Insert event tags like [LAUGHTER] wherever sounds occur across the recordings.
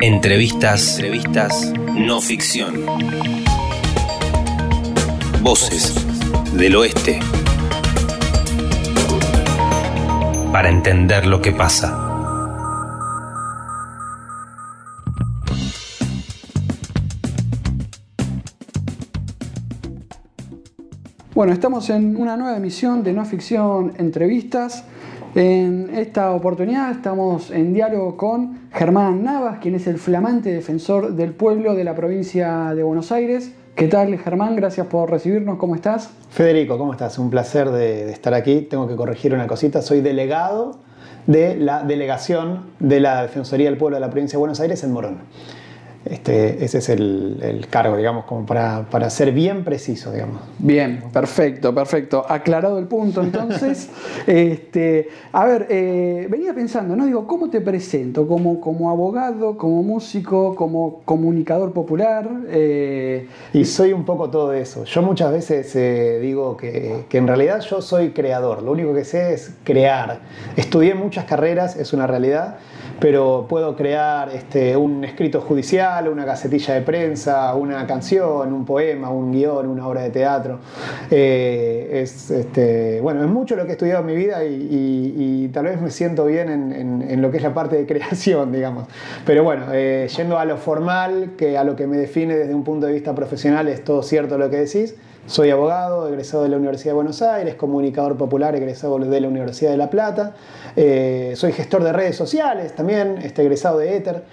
Entrevistas, entrevistas no ficción. Voces del oeste. Para entender lo que pasa. Bueno, estamos en una nueva emisión de No Ficción Entrevistas. En esta oportunidad estamos en diálogo con Germán Navas, quien es el flamante defensor del pueblo de la provincia de Buenos Aires. ¿Qué tal, Germán? Gracias por recibirnos. ¿Cómo estás? Federico, ¿cómo estás? Un placer de, de estar aquí. Tengo que corregir una cosita. Soy delegado de la delegación de la Defensoría del Pueblo de la provincia de Buenos Aires en Morón. Este, ese es el, el cargo, digamos, como para, para, ser bien preciso, digamos. Bien, perfecto, perfecto. Aclarado el punto, entonces. [LAUGHS] este, a ver, eh, venía pensando, ¿no? Digo, ¿cómo te presento? ¿Como, como abogado, como músico, como comunicador popular? Eh, y soy un poco todo eso. Yo muchas veces eh, digo que, que en realidad yo soy creador. Lo único que sé es crear. Estudié muchas carreras, es una realidad pero puedo crear este, un escrito judicial, una gacetilla de prensa, una canción, un poema, un guion, una obra de teatro. Eh, es, este, bueno, es mucho lo que he estudiado en mi vida y, y, tal vez me siento bien en, en, en, lo que es la parte de [LAUGHS] creación, digamos. Pero bueno, eh, yendo a lo formal, que a lo que me define desde un punto de vista profesional, es todo cierto lo que decís. Soy abogado, egresado de la Universidad de Buenos Aires, comunicador popular, egresado de la Universidad de La Plata. Eh, soy gestor de redes sociales también, este, egresado de Ether.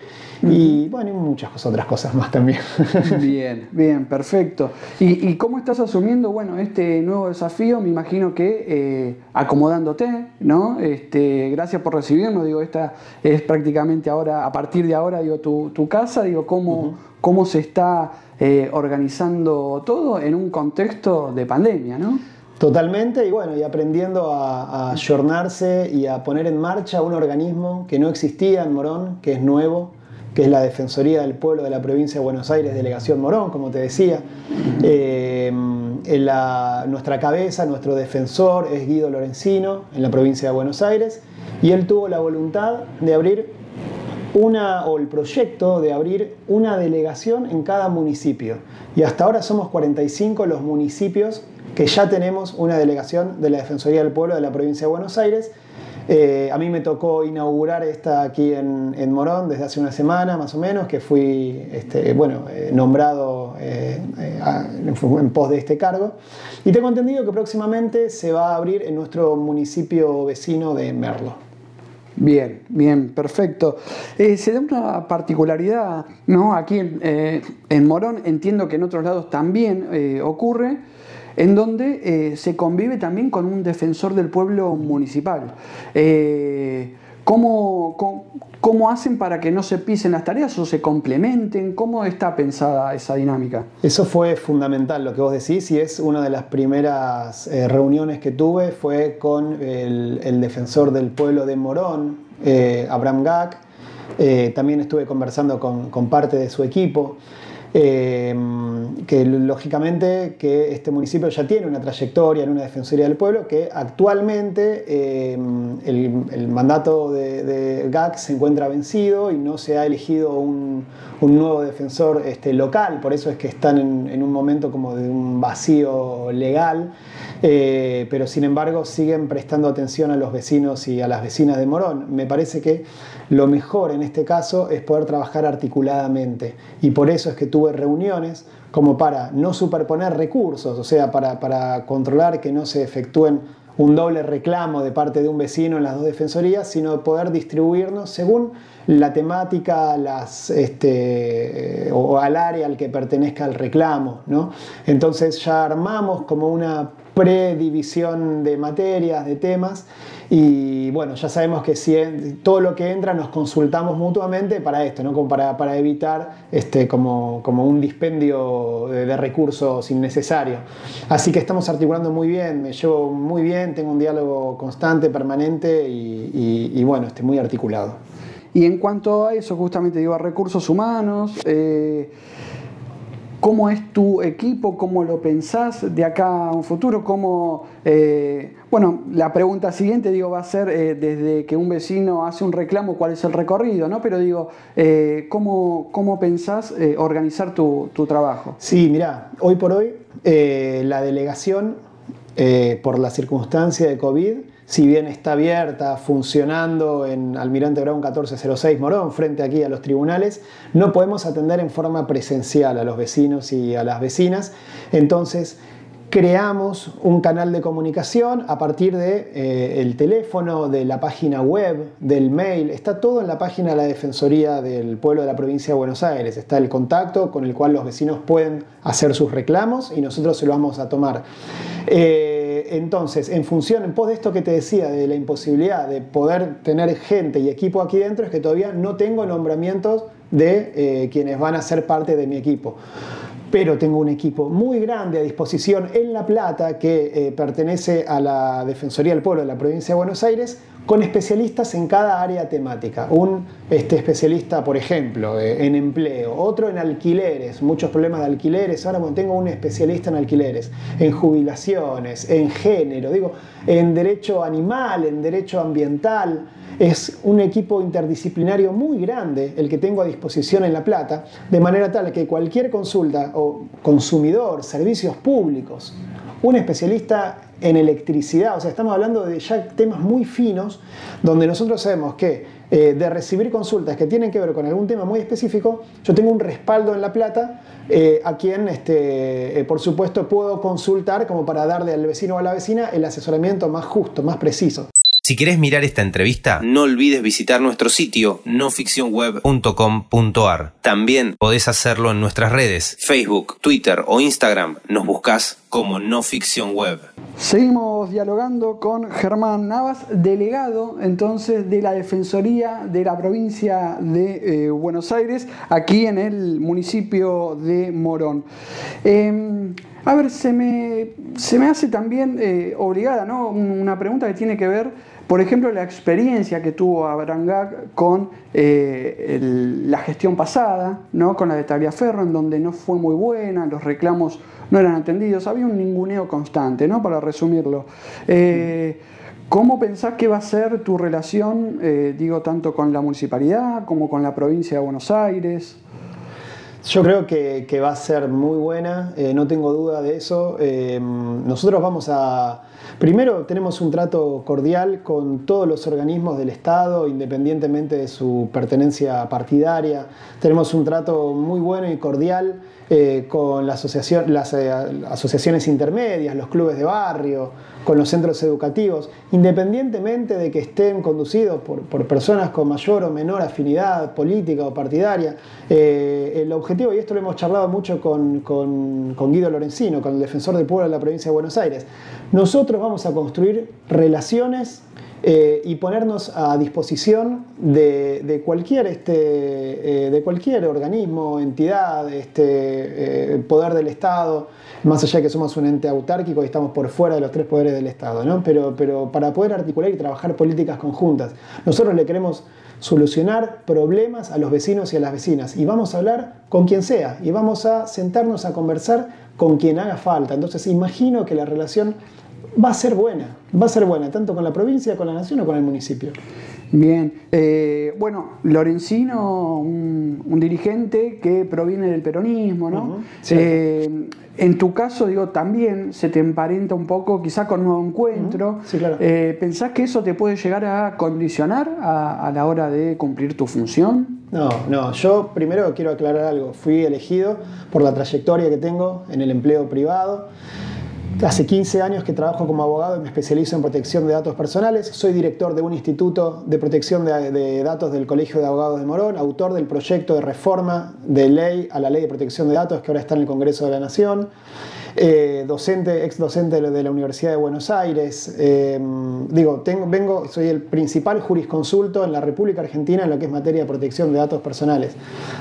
Y bueno, y muchas otras cosas más también. [LAUGHS] Bien, bien, perfecto. ¿Y, ¿Y, cómo estás asumiendo, bueno, este nuevo desafío? Me imagino que eh, acomodándote, ¿no? Este, gracias por recibirnos, digo, esta es prácticamente ahora, a partir de ahora, digo, tu, tu casa, digo, ¿cómo, uh -huh. cómo se está eh, organizando todo en un contexto de pandemia, ¿no? Totalmente, y bueno, y aprendiendo a, a y a poner en marcha un organismo que no existía en Morón, que es nuevo, que es la Defensoría del Pueblo de la Provincia de Buenos Aires, Delegación Morón, como te decía. Eh, en la, nuestra cabeza, nuestro defensor es Guido Lorenzino, en la provincia de Buenos Aires, y él tuvo la voluntad de abrir una, o el proyecto de abrir una delegación en cada municipio. Y hasta ahora somos 45 los municipios que ya tenemos una delegación de la Defensoría del Pueblo de la provincia de Buenos Aires. Eh, a mí me tocó inaugurar esta aquí en, Morón desde hace una semana más o menos, que fui este, bueno, eh, nombrado eh, en pos de este cargo. Y tengo entendido que próximamente se va a abrir en nuestro municipio vecino de Merlo. Bien, bien, perfecto. Se da una particularidad, ¿no? Aquí en, Morón, entiendo que en otros lados también ocurre, en donde se convive también con un defensor del pueblo municipal. ¿cómo, cómo, cómo, hacen para que no se pisen las tareas o se complementen? ¿Cómo está pensada esa dinámica? Eso fue fundamental lo que vos decís y es una de las primeras eh, reuniones que tuve fue con el, defensor del pueblo de Morón, eh, Abraham Gack. Eh, también estuve conversando con, con parte de su equipo. Eh, que lógicamente que este municipio ya tiene una trayectoria en una Defensoría del Pueblo, que actualmente eh, el, mandato de, GAC se encuentra vencido y no se ha elegido un, un nuevo defensor este, local, por eso es que están en, un momento como de un vacío legal, eh, pero sin embargo siguen prestando atención a los vecinos y a las vecinas de Morón. Me parece que lo mejor en este caso es poder trabajar articuladamente. Y por eso es que tuve reuniones como para no superponer recursos, o sea, para, para controlar que no se efectúen un doble reclamo de parte de un vecino en las dos defensorías, sino poder distribuirnos según la temática las, este, o al área al que pertenezca el reclamo. ¿no? Entonces ya armamos como una predivisión de materias, de temas, y bueno, ya sabemos que si todo lo que entra nos consultamos mutuamente para esto, ¿no? como para, para evitar este, como, como un dispendio de, de, recursos innecesarios. Así que estamos articulando muy bien, me llevo muy bien, tengo un diálogo constante, permanente y, bueno, estoy muy articulado. Y en cuanto a eso, justamente digo, a recursos humanos, eh, ¿Cómo es tu equipo? ¿Cómo lo pensás de acá a un futuro? ¿Cómo, eh, bueno, la pregunta siguiente digo, va a ser eh, desde que un vecino hace un reclamo, ¿cuál es el recorrido? ¿no? Pero digo, eh, ¿cómo, ¿cómo, pensás organizar tu, tu, trabajo? Sí, mira, hoy por hoy la delegación, por la circunstancia de COVID, si bien está abierta, funcionando en Almirante Brown 1406 Morón, frente aquí a los tribunales, no podemos atender en forma presencial a los vecinos y a las vecinas. Entonces, creamos un canal de comunicación a partir del de, eh, teléfono, de la página web, del mail. Está todo en la página de la Defensoría del Pueblo de la Provincia de Buenos Aires. Está el contacto con el cual los vecinos pueden hacer sus reclamos y nosotros se lo vamos a tomar. Eh, entonces, en función, en pos de esto que te decía, de la imposibilidad de poder tener gente y equipo aquí dentro, es que todavía no tengo nombramientos de eh, quienes van a ser parte de mi equipo. Pero tengo un equipo muy grande a disposición en La Plata que eh, pertenece a la Defensoría del Pueblo de la provincia de Buenos Aires, con especialistas en cada área temática. Un este, especialista, por ejemplo, eh, en empleo, otro en alquileres, muchos problemas de alquileres. Ahora bueno, tengo un especialista en alquileres, en jubilaciones, en género, digo, en derecho animal, en derecho ambiental. Es un equipo interdisciplinario muy grande el que tengo a disposición en La Plata, de manera tal que cualquier consulta o consumidor, servicios públicos, un especialista en electricidad, o sea, estamos hablando de ya temas muy finos, donde nosotros sabemos que eh, de recibir consultas que tienen que ver con algún tema muy específico, yo tengo un respaldo en La Plata eh, a quien, este, eh, por supuesto, puedo consultar como para darle al vecino o a la vecina el asesoramiento más justo, más preciso. Si querés mirar esta entrevista, no olvides visitar nuestro sitio noficcionweb.com.ar. También podés hacerlo en nuestras redes, Facebook, Twitter o Instagram. Nos buscas como No Ficción Web. Seguimos dialogando con Germán Navas, delegado entonces de la Defensoría de la provincia de eh, Buenos Aires, aquí en el municipio de Morón. Em, a ver, se me, se me hace también eh, obligada ¿no? una pregunta que tiene que ver por ejemplo, la experiencia que tuvo Abraham con eh, la gestión pasada, ¿no? con la de Tagliaferro, en donde no fue muy buena, los reclamos no eran atendidos, había un ninguneo constante, ¿no? para resumirlo. Eh, ¿Cómo pensás que va a ser tu relación, eh, digo, tanto con la municipalidad como con la provincia de Buenos Aires? Yo creo que, va a ser muy buena, no tengo duda de eso. nosotros vamos a, Primero, tenemos un trato cordial con todos los organismos del Estado, independientemente de su pertenencia partidaria. Tenemos un trato muy bueno y cordial eh, con las eh, asociaciones intermedias, los clubes de barrio, con los centros educativos, independientemente de que estén conducidos por, personas con mayor o menor afinidad política o partidaria. Eh, el objetivo, y esto lo hemos charlado mucho con, con Guido Lorenzino, con el defensor del pueblo de la provincia de Buenos Aires, nosotros vamos a construir relaciones eh, y ponernos a disposición de, cualquier, este, eh, de cualquier organismo, entidad, este, eh, poder del Estado, más allá de que somos un ente autárquico y estamos por fuera de los tres poderes del Estado, ¿no? pero, pero para poder articular y trabajar políticas conjuntas. Nosotros le queremos solucionar problemas a los vecinos y a las vecinas y vamos a hablar con quien sea y vamos a sentarnos a conversar con quien haga falta. Entonces imagino que la relación va a ser buena, va a ser buena, tanto con la provincia, con la nación o con el municipio. Bien, eh, bueno, Lorenzino, un, dirigente que proviene del peronismo, ¿no? Eh, en tu caso, digo, también se te emparenta un poco quizá con Nuevo Encuentro. Sí, claro. Eh, ¿Pensás que eso te puede llegar a condicionar a la hora de cumplir tu función? No, no, yo primero quiero aclarar algo. Fui elegido por la trayectoria que tengo en el empleo privado. Hace 15 años que trabajo como abogado y me especializo en protección de datos personales. Soy director de un instituto de protección de, datos del Colegio de Abogados de Morón, autor del proyecto de reforma de ley a la ley de protección de datos que ahora está en el Congreso de la Nación. Eh, docente, ex docente de la Universidad de Buenos Aires. Eh, digo, tengo, vengo, soy el principal jurisconsulto en la República Argentina en lo que es materia de protección de datos personales.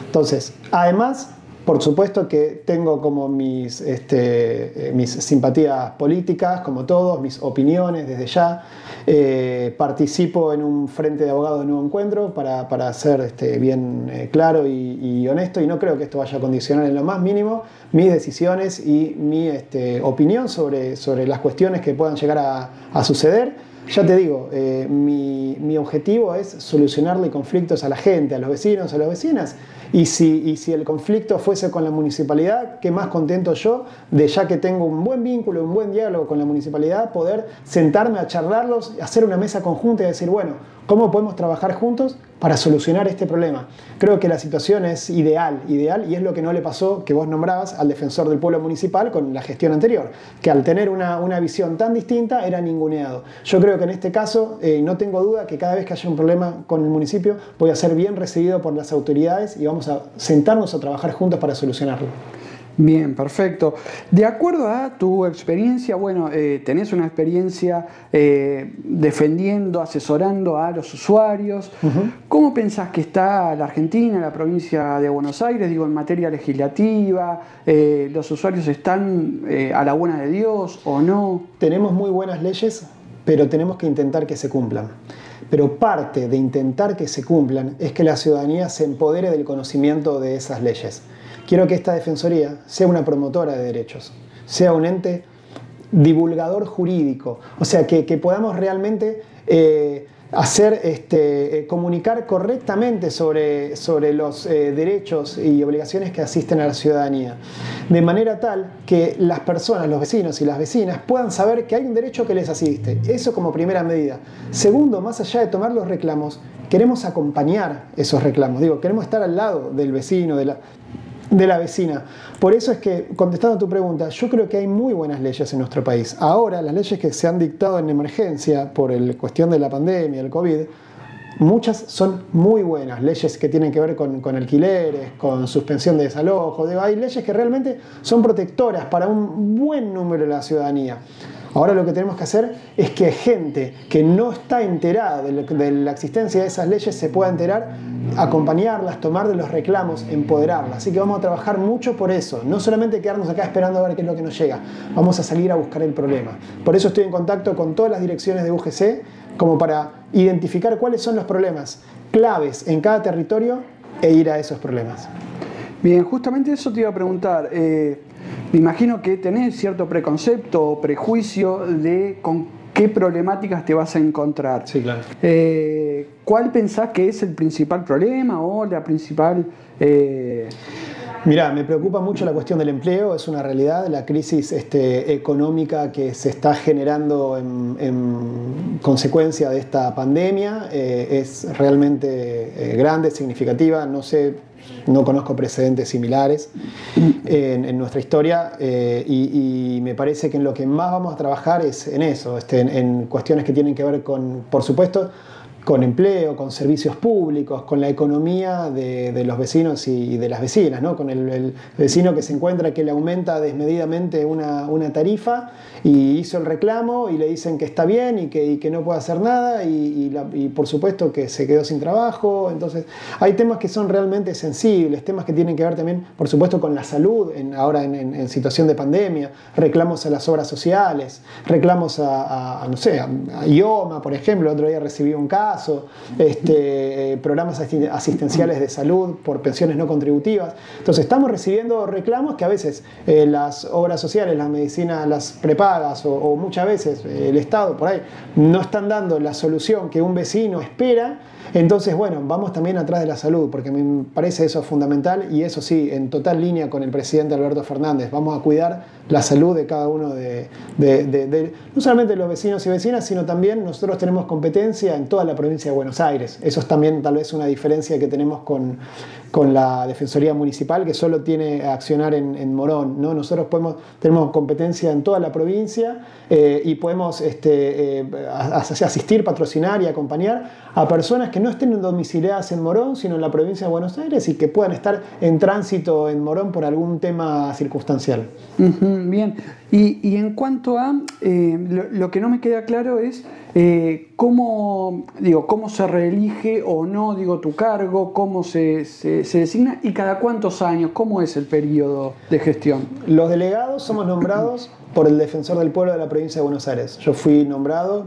Entonces, además por supuesto que tengo como mis, este, eh, mis simpatías políticas, como todos, mis opiniones desde ya. Eh, participo en un frente de abogados de nuevo encuentro para, para ser este, bien eh, claro y, honesto y no creo que esto vaya a condicionar en lo más mínimo mis decisiones y mi este, opinión sobre, sobre las cuestiones que puedan llegar a, a suceder. Ya te digo, mi, mi, objetivo es solucionarle conflictos a la gente, a los vecinos, a las vecinas, y si, si el conflicto fuese con la municipalidad, qué más contento yo de ya que tengo un buen vínculo, un buen diálogo con la municipalidad, poder sentarme a charlarlos, hacer una mesa conjunta y decir, bueno, ¿cómo podemos trabajar juntos para solucionar este problema. Creo que la situación es ideal, ideal, y es lo que no le pasó, que vos nombrabas, al defensor del pueblo municipal con la gestión anterior, que al tener una, visión tan distinta era ninguneado. Yo creo que en este caso, eh, no tengo duda que cada vez que haya un problema con el municipio, voy a ser bien recibido por las autoridades y vamos a sentarnos a trabajar juntos para solucionarlo. Bien, perfecto. De acuerdo a tu experiencia, bueno, eh, tenés una experiencia eh, defendiendo, asesorando a los usuarios. ¿Cómo pensás que está la Argentina, la provincia de Buenos Aires, digo, en materia legislativa? Eh, ¿Los usuarios están a la buena de Dios o no? Tenemos muy buenas leyes, pero tenemos que intentar que se cumplan. Pero parte de intentar que se cumplan es que la ciudadanía se empodere del conocimiento de esas leyes. Quiero que esta Defensoría sea una promotora de derechos, sea un ente divulgador jurídico, o sea, que, podamos realmente eh, hacer, este, eh, comunicar correctamente sobre, sobre los eh, derechos y obligaciones que asisten a la ciudadanía, de manera tal que las personas, los vecinos y las vecinas puedan saber que hay un derecho que les asiste. Eso como primera medida. Segundo, más allá de tomar los reclamos, queremos acompañar esos reclamos. Digo, queremos estar al lado del vecino, de la, de la vecina. Por eso es que, contestando a tu pregunta, yo creo que hay muy buenas leyes en nuestro país. Ahora, las leyes que se han dictado en emergencia por la cuestión de la pandemia, el COVID, muchas son muy buenas. Leyes que tienen que ver con, alquileres, con suspensión de desalojo. hay leyes que realmente son protectoras para un buen número de la ciudadanía. Ahora lo que tenemos que hacer es que gente que no está enterada de, la existencia de esas leyes se pueda enterar, acompañarlas, tomar de los reclamos, empoderarlas. Así que vamos a trabajar mucho por eso, no solamente quedarnos acá esperando a ver qué es lo que nos llega, vamos a salir a buscar el problema. Por eso estoy en contacto con todas las direcciones de UGC como para identificar cuáles son los problemas claves en cada territorio e ir a esos problemas. Bien, justamente eso te iba a preguntar. Eh, me imagino que tenés cierto preconcepto o prejuicio de con qué problemáticas te vas a encontrar. Sí, claro. Eh, ¿Cuál pensás que es el principal problema o la principal... Eh... Mira, me preocupa mucho la cuestión del empleo, es una realidad, la crisis este, económica que se está generando en, consecuencia de esta pandemia eh, es realmente eh, grande, significativa, no sé no conozco precedentes similares en, nuestra historia eh, y, me parece que en lo que más vamos a trabajar es en eso, este, en, cuestiones que tienen que ver con, por supuesto, con empleo, con servicios públicos, con la economía de, los vecinos y de las vecinas, ¿no? con el, vecino que se encuentra que le aumenta desmedidamente una, tarifa y hizo el reclamo y le dicen que está bien y que, no puede hacer nada y, por supuesto que se quedó sin trabajo. Entonces hay temas que son realmente sensibles, temas que tienen que ver también, por supuesto, con la salud, en, ahora en, situación de pandemia, reclamos a las obras sociales, reclamos a, no sé, a IOMA, por ejemplo, el otro día recibí un caso, este, eh, programas asistenciales de salud por pensiones no contributivas. Entonces estamos recibiendo reclamos que a veces eh, las obras sociales, las medicinas, las prepagas o, muchas veces eh, el Estado por ahí no están dando la solución que un vecino espera. Entonces, bueno, vamos también atrás de la salud, porque me parece eso fundamental y eso sí, en total línea con el presidente Alberto Fernández. Vamos a cuidar la salud de cada uno de, no solamente de los vecinos y vecinas, sino también nosotros tenemos competencia en toda la provincia de Buenos Aires. Eso es también tal vez una diferencia que tenemos con, con la Defensoría Municipal, que solo tiene accionar en, Morón. ¿no? Nosotros podemos, tenemos competencia en toda la provincia eh, y podemos este, eh, asistir, patrocinar y acompañar a personas que no estén domiciliadas en Morón, sino en la provincia de Buenos Aires y que puedan estar en tránsito en Morón por algún tema circunstancial. Bien, Y, en cuanto a eh, lo, que no me queda claro es eh, cómo, digo, cómo se reelige o no digo, tu cargo, cómo se, se, designa y cada cuántos años, cómo es el periodo de gestión. Los delegados somos nombrados por el defensor del pueblo de la provincia de Buenos Aires. Yo fui nombrado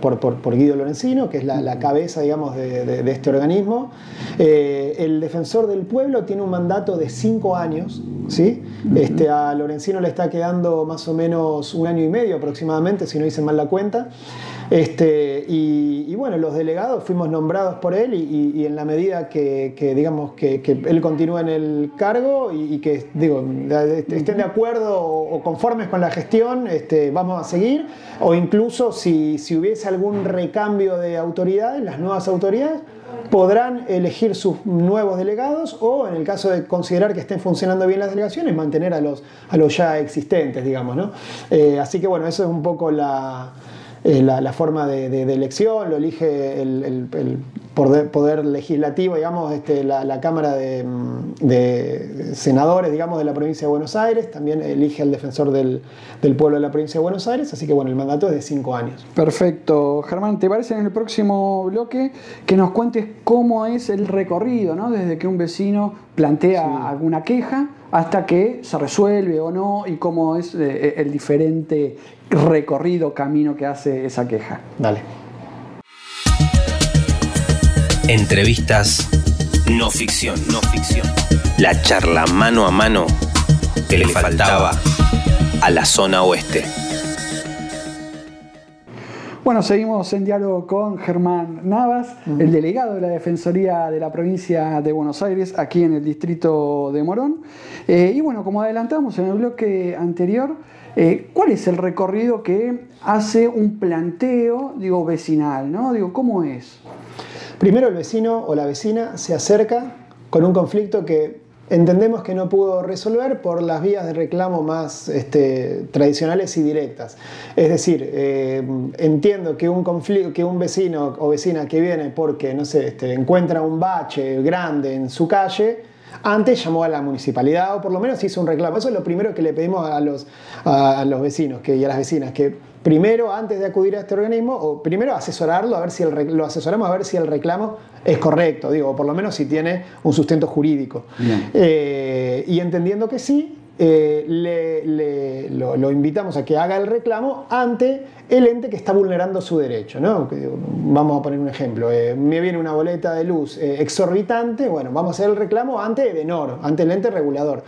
por, por, Guido Lorenzino, que es la, cabeza, digamos, de, este organismo. Eh, el defensor del pueblo tiene un mandato de cinco años, ¿sí? Este, a Lorenzino le está quedando más o menos un año y medio aproximadamente, si no hice mal la cuenta. Este, y, bueno, los delegados fuimos nombrados por él y, en la medida que, digamos, que, él continúa en el cargo y, que digo, estén de acuerdo o, conformes con la gestión, este, vamos a seguir. O incluso si, si hubiese algún recambio de autoridades, las nuevas autoridades, podrán elegir sus nuevos delegados o, en el caso de considerar que estén funcionando bien las delegaciones, mantener a los, a los ya existentes, digamos. ¿no? Eh, así que bueno, eso es un poco la, eh, la, forma de, elección, lo elige el, poder, legislativo, digamos, este, la, Cámara de, Senadores, digamos, de la provincia de Buenos Aires, también elige al defensor del, pueblo de la provincia de Buenos Aires, así que bueno, el mandato es de cinco años. Perfecto. Germán, ¿te parece en el próximo bloque que nos cuentes cómo es el recorrido, ¿no? desde que un vecino plantea alguna queja hasta que se resuelve o no y cómo es eh, el diferente recorrido, camino que hace esa queja. Dale. Entrevistas no ficción, no ficción. La charla mano a mano que le faltaba a la zona oeste. Bueno, seguimos en diálogo con Germán Navas, el delegado de la Defensoría de la provincia de Buenos Aires, aquí en el distrito de Morón. Eh, y bueno, como adelantamos en el bloque anterior, eh, ¿cuál es el recorrido que hace un planteo, digo, vecinal? ¿no? Digo, ¿cómo es? Primero el vecino o la vecina se acerca con un conflicto que entendemos que no pudo resolver por las vías de reclamo más este, tradicionales y directas. Es decir, eh, entiendo que un, conflicto, que un vecino o vecina que viene porque, no sé, este, encuentra un bache grande en su calle, antes llamó a la municipalidad o por lo menos hizo un reclamo. Eso es lo primero que le pedimos a los, a los vecinos que, y a las vecinas, que primero, antes de acudir a este organismo, o primero asesorarlo, a ver si el, lo asesoramos a ver si el reclamo es correcto, digo, por lo menos si tiene un sustento jurídico. Eh, y entendiendo que sí, eh, le, lo, invitamos a que haga el reclamo ante el ente que está vulnerando su derecho. ¿no? Vamos a poner un ejemplo. Eh, me viene una boleta de luz exorbitante, bueno, vamos a hacer el reclamo ante Edenor, ante el ente regulador.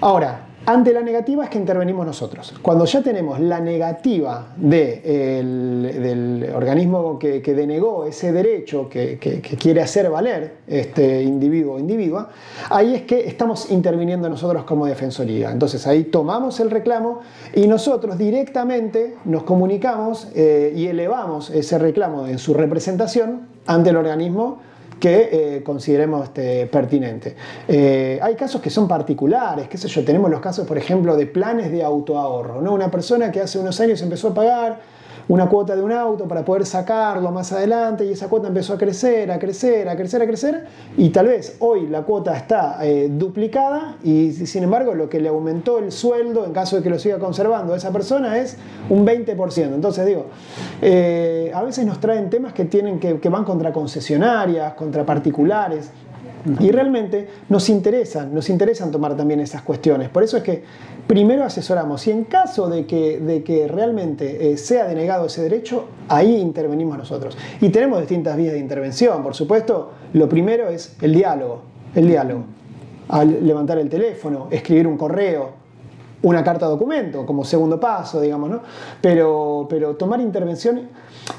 Ahora, ante la negativa es que intervenimos nosotros. Cuando ya tenemos la negativa del organismo que, denegó ese derecho que, quiere hacer valer este individuo o individua, ahí es que estamos interviniendo nosotros como defensoría. Entonces ahí tomamos el reclamo y nosotros directamente nos comunicamos eh, y elevamos ese reclamo en su representación ante el organismo que eh, consideremos este, pertinente. Eh, hay casos que son particulares, qué sé yo, tenemos los casos, por ejemplo, de planes de autoahorro, ¿no? Una persona que hace unos años empezó a pagar una cuota de un auto para poder sacarlo más adelante y esa cuota empezó a crecer, a crecer, a crecer, a crecer y tal vez hoy la cuota está eh, duplicada y sin embargo lo que le aumentó el sueldo en caso de que lo siga conservando a esa persona es un 20%. Entonces digo, eh, a veces nos traen temas que, tienen que, que van contra concesionarias, contra particulares. Y realmente nos interesan, nos interesan tomar también esas cuestiones. Por eso es que primero asesoramos y en caso de que, de que realmente eh, sea denegado ese derecho, ahí intervenimos nosotros. Y tenemos distintas vías de intervención, por supuesto. Lo primero es el diálogo, el diálogo. Al levantar el teléfono, escribir un correo, una carta documento como segundo paso, digamos, ¿no? Pero, pero tomar intervención,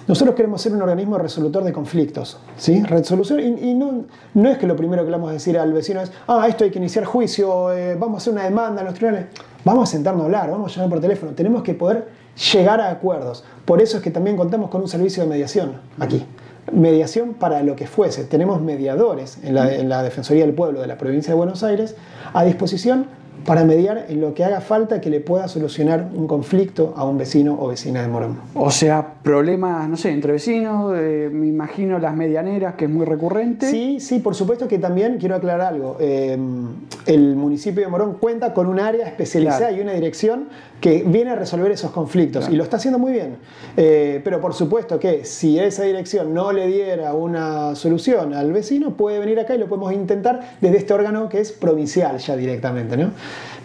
nosotros queremos ser un organismo resolutor de conflictos, ¿sí? Resolución, y, no, no, es que lo primero que le vamos a decir al vecino es, ah, esto hay que iniciar juicio, eh, vamos a hacer una demanda en los tribunales. Vamos a sentarnos a hablar, vamos a llamar por teléfono, tenemos que poder llegar a acuerdos. Por eso es que también contamos con un servicio de mediación aquí. Mediación para lo que fuese. Tenemos mediadores en la, en la Defensoría del Pueblo de la provincia de Buenos Aires a disposición para mediar en lo que haga falta que le pueda solucionar un conflicto a un vecino o vecina de Morón. O sea, problemas, no sé, entre vecinos, eh, me imagino las medianeras, que es muy recurrente. Sí, sí, por supuesto que también quiero aclarar algo. Eh, el municipio de Morón cuenta con un área especializada y una dirección que viene a resolver esos conflictos y lo está haciendo muy bien. Eh, pero por supuesto que si esa dirección no le diera una solución al vecino, puede venir acá y lo podemos intentar desde este órgano que es provincial ya directamente. ¿no?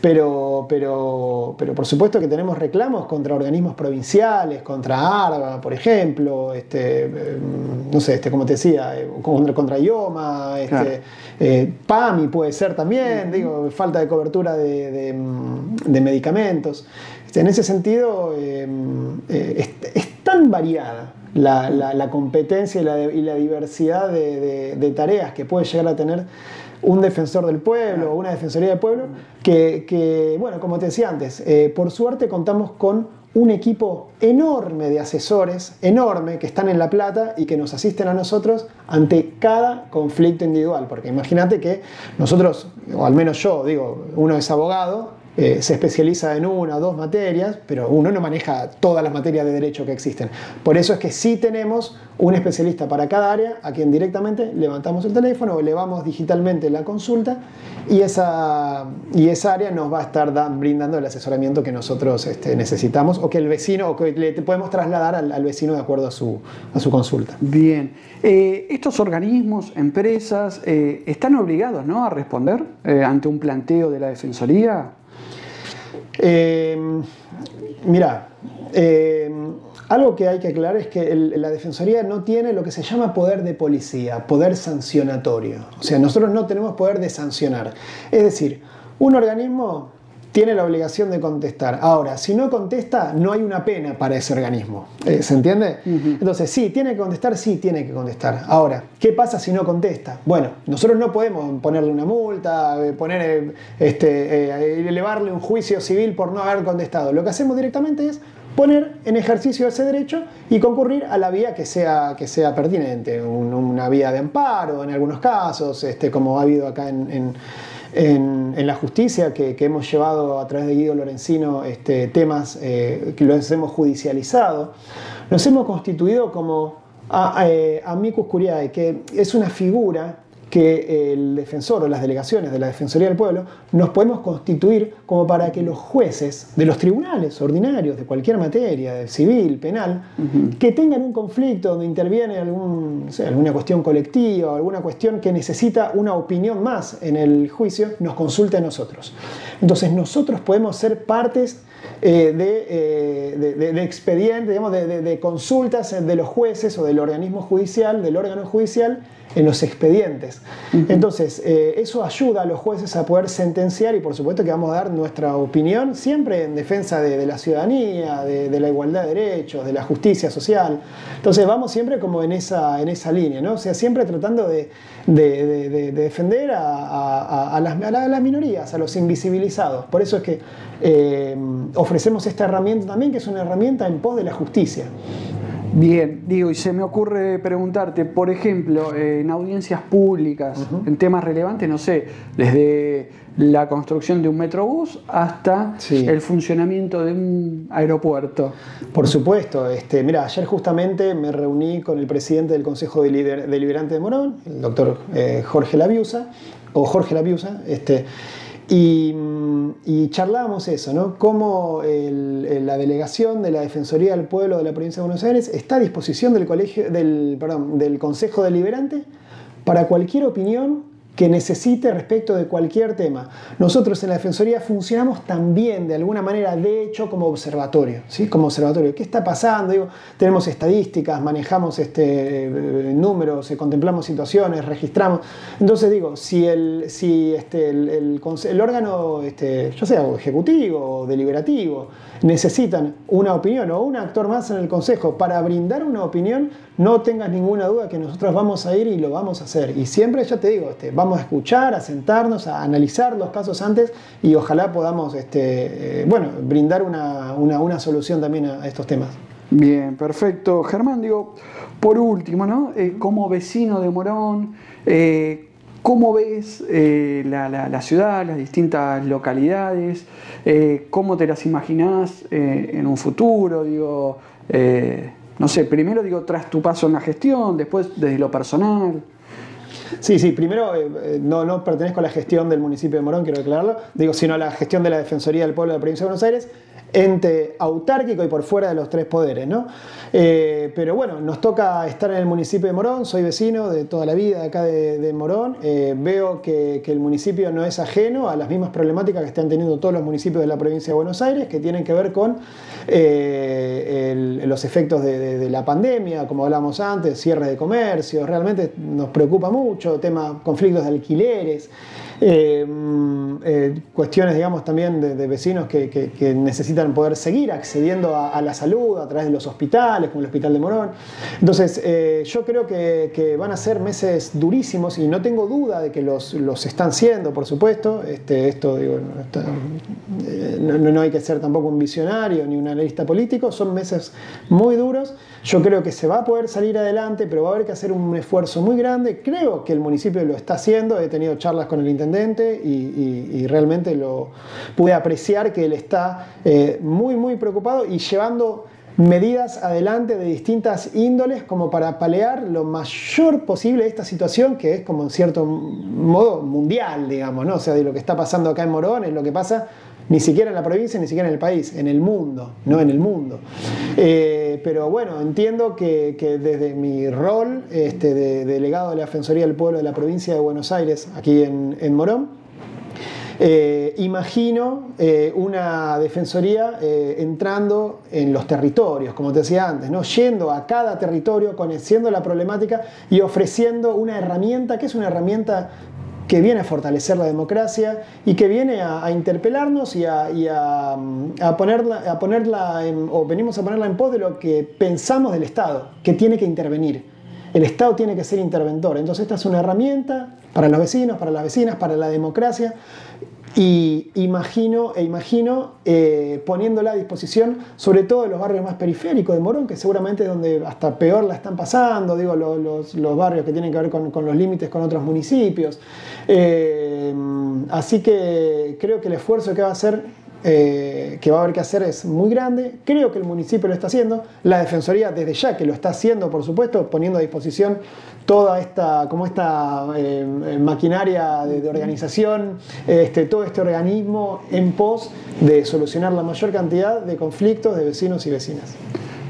Pero, pero, pero por supuesto que tenemos reclamos contra organismos provinciales, contra ARBA, por ejemplo, este, em, no sé, este, como te decía, eh, contra, contra IOMA, este, eh, PAMI puede ser también, digo, falta de cobertura de, medicamentos. Este, en ese sentido, em, eh, es, tan variada la, competencia y la, diversidad de, tareas que puede llegar a tener un defensor del pueblo o una defensoría del pueblo, que, bueno, como te decía antes, eh, por suerte contamos con un equipo enorme de asesores, enorme, que están en La Plata y que nos asisten a nosotros ante cada conflicto individual. Porque imagínate que nosotros, o al menos yo, digo, uno es abogado, eh, se especializa en una o dos materias, pero uno no maneja todas las materias de derecho que existen. Por eso es que sí tenemos un especialista para cada área a quien directamente levantamos el teléfono o elevamos digitalmente la consulta y esa, y esa área nos va a estar brindando el asesoramiento que nosotros este, necesitamos o que el vecino o que le podemos trasladar al, vecino de acuerdo a su, a su consulta. Bien. Eh, estos organismos, empresas, eh, están obligados ¿no? a responder ante un planteo de la Defensoría. Eh, mira, eh, algo que hay que aclarar es que la Defensoría no tiene lo que se llama poder de policía, poder sancionatorio. O sea, nosotros no tenemos poder de sancionar. Es decir, un organismo tiene la obligación de contestar. Ahora, si no contesta, no hay una pena para ese organismo. Eh, ¿Se entiende? Entonces, sí, tiene que contestar, sí, tiene que contestar. Ahora, ¿qué pasa si no contesta? Bueno, nosotros no podemos ponerle una multa, eh, poner, eh, este, elevarle un juicio civil por no haber contestado. Lo que hacemos directamente es poner en ejercicio ese derecho y concurrir a la vía que sea, que sea pertinente, una vía de amparo en algunos casos, este, como ha habido acá en en, la justicia, que, hemos llevado a través de Guido Lorenzino este, temas eh, que los hemos judicializado, nos hemos constituido como amicus curiae, que es una figura que el defensor o las delegaciones de la Defensoría del Pueblo nos podemos constituir como para que los jueces de los tribunales ordinarios de cualquier materia, civil, penal, que tengan un conflicto donde interviene algún, alguna cuestión colectiva o alguna cuestión que necesita una opinión más en el juicio, nos consulte a nosotros. Entonces nosotros podemos ser partes eh, eh, de, de, expedientes, digamos, de, consultas de los jueces o del organismo judicial, del órgano judicial, en los expedientes. Entonces, eh, eso ayuda a los jueces a poder sentenciar y por supuesto que vamos a dar nuestra opinión siempre en defensa de, la ciudadanía, de, la igualdad de derechos, de la justicia social. Entonces, vamos siempre como en esa, en esa línea, ¿no? O sea, siempre tratando de, defender a, las, minorías, a los invisibilizados. Por eso es que eh, ofrecemos esta herramienta también, que es una herramienta en pos de la justicia. Bien, digo, y se me ocurre preguntarte, por ejemplo, en audiencias públicas, en temas relevantes, no sé, desde la construcción de un metrobús hasta el funcionamiento de un aeropuerto. Por supuesto, este, mira, ayer justamente me reuní con el presidente del Consejo Deliberante de Morón, el doctor eh, Jorge Laviusa, o Jorge Laviusa, este, y, charlábamos eso, ¿no? Cómo la delegación de la Defensoría del Pueblo de la Provincia de Buenos Aires está a disposición del, colegio, del, perdón, del Consejo Deliberante para cualquier opinión que necesite respecto de cualquier tema. Nosotros en la Defensoría funcionamos también de alguna manera, de hecho, como observatorio, ¿sí? Como observatorio. ¿Qué está pasando? Digo, tenemos estadísticas, manejamos este, eh, números, eh, contemplamos situaciones, registramos. Entonces digo, si el, si este, el, el, órgano, este, yo sea ejecutivo o deliberativo, necesitan una opinión o un actor más en el Consejo para brindar una opinión, no tengas ninguna duda que nosotros vamos a ir y lo vamos a hacer. Y siempre, ya te digo, este, vamos a escuchar, a sentarnos, a analizar los casos antes y ojalá podamos este, eh, bueno, brindar una, una, solución también a, estos temas. Bien, perfecto. Germán, digo, por último, ¿no? Eh, como vecino de Morón, eh, ¿Cómo ves eh, la, ciudad, las distintas localidades? Eh, ¿Cómo te las imaginás eh, en un futuro? Digo, no sé, primero digo tras tu paso en la gestión, después desde lo personal. Sí, sí, primero no, no pertenezco a la gestión del municipio de Morón, quiero aclararlo, digo, sino a la gestión de la Defensoría del Pueblo de la Provincia de Buenos Aires ente autárquico y por fuera de los tres poderes. ¿no? Eh, pero bueno, nos toca estar en el municipio de Morón, soy vecino de toda la vida acá de, Morón, eh, veo que, el municipio no es ajeno a las mismas problemáticas que están teniendo todos los municipios de la provincia de Buenos Aires, que tienen que ver con eh, los efectos de, la pandemia, como hablábamos antes, cierre de comercio, realmente nos preocupa mucho, tema conflictos de alquileres. Cuestiones, digamos, también de, vecinos que, necesitan poder seguir accediendo a, la salud a través de los hospitales, como el Hospital de Morón. Entonces, eh, yo creo que, van a ser meses durísimos y no tengo duda de que los, los están siendo, por supuesto. Este, esto, digo, eh, no, no, hay que ser tampoco un visionario ni un analista político, son meses muy duros. Yo creo que se va a poder salir adelante, pero va a haber que hacer un esfuerzo muy grande. Creo que el municipio lo está haciendo, he tenido charlas con el intendente y, realmente lo pude apreciar que él está eh, muy, muy preocupado y llevando medidas adelante de distintas índoles como para palear lo mayor posible esta situación que es como en cierto modo mundial, digamos, ¿no? O sea, de lo que está pasando acá en Morón es lo que pasa ni siquiera en la provincia, ni siquiera en el país, en el mundo, no en el mundo. Eh, pero bueno, entiendo que, desde mi rol este, de, delegado de la Defensoría del Pueblo de la provincia de Buenos Aires, aquí en, Morón, eh, imagino eh, una defensoría entrando en los territorios, como te decía antes, ¿no? yendo a cada territorio, conociendo la problemática y ofreciendo una herramienta que es una herramienta que viene a fortalecer la democracia y que viene a, interpelarnos y, a, ponerla, a ponerla o venimos a ponerla en pos de lo que pensamos del Estado, que tiene que intervenir. El Estado tiene que ser interventor. Entonces esta es una herramienta para los vecinos, para las vecinas, para la democracia y imagino, e imagino eh, poniéndola a disposición, sobre todo en los barrios más periféricos de Morón, que seguramente es donde hasta peor la están pasando, digo, los, barrios que tienen que ver con, los límites con otros municipios. Eh, así que creo que el esfuerzo que va a hacer eh, que va a haber que hacer es muy grande. Creo que el municipio lo está haciendo. La Defensoría desde ya que lo está haciendo, por supuesto, poniendo a disposición toda esta, como esta eh, maquinaria de, organización, este, todo este organismo en pos de solucionar la mayor cantidad de conflictos de vecinos y vecinas.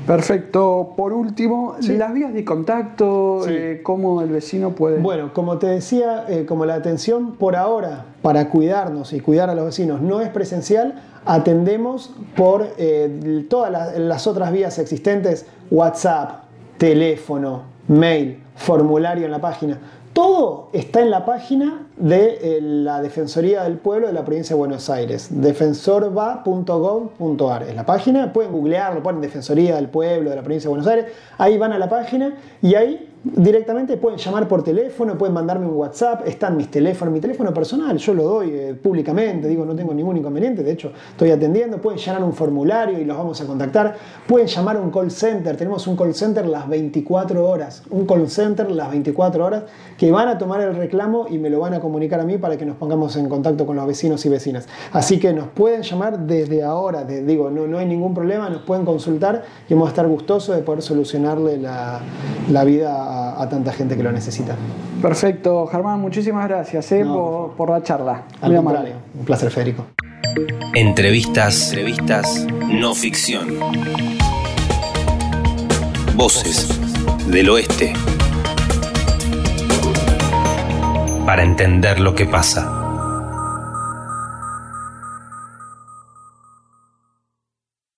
Perfecto. Por último, las vías de contacto, eh, cómo el vecino puede... Bueno, como te decía, eh, como la atención por ahora para cuidarnos y cuidar a los vecinos no es presencial, atendemos por eh, todas las otras vías existentes, WhatsApp, teléfono, mail, formulario en la página. Todo está en la página de eh, la Defensoría del Pueblo de la provincia de Buenos Aires, defensorva.gov.ar. Es la página, pueden googlearlo, ponen Defensoría del Pueblo de la provincia de Buenos Aires, ahí van a la página y ahí directamente pueden llamar por teléfono, pueden mandarme un WhatsApp, están mis teléfonos, mi teléfono personal, yo lo doy eh, públicamente, digo, no tengo ningún inconveniente, de hecho estoy atendiendo, pueden llenar un formulario y los vamos a contactar, pueden llamar a un call center, tenemos un call center las 24 horas, un call center las 24 horas que van a tomar el reclamo y me lo van a comunicar a mí para que nos pongamos en contacto con los vecinos y vecinas. Así que nos pueden llamar desde ahora, digo, no, no hay ningún problema, nos pueden consultar y vamos a estar gustosos de poder solucionarle la, la vida a, tanta gente que lo necesita. Perfecto, Germán, muchísimas gracias eh, por, la charla. Al contrario, un placer, Federico. Entrevistas, entrevistas, no ficción. Voces del oeste. Para entender lo que pasa.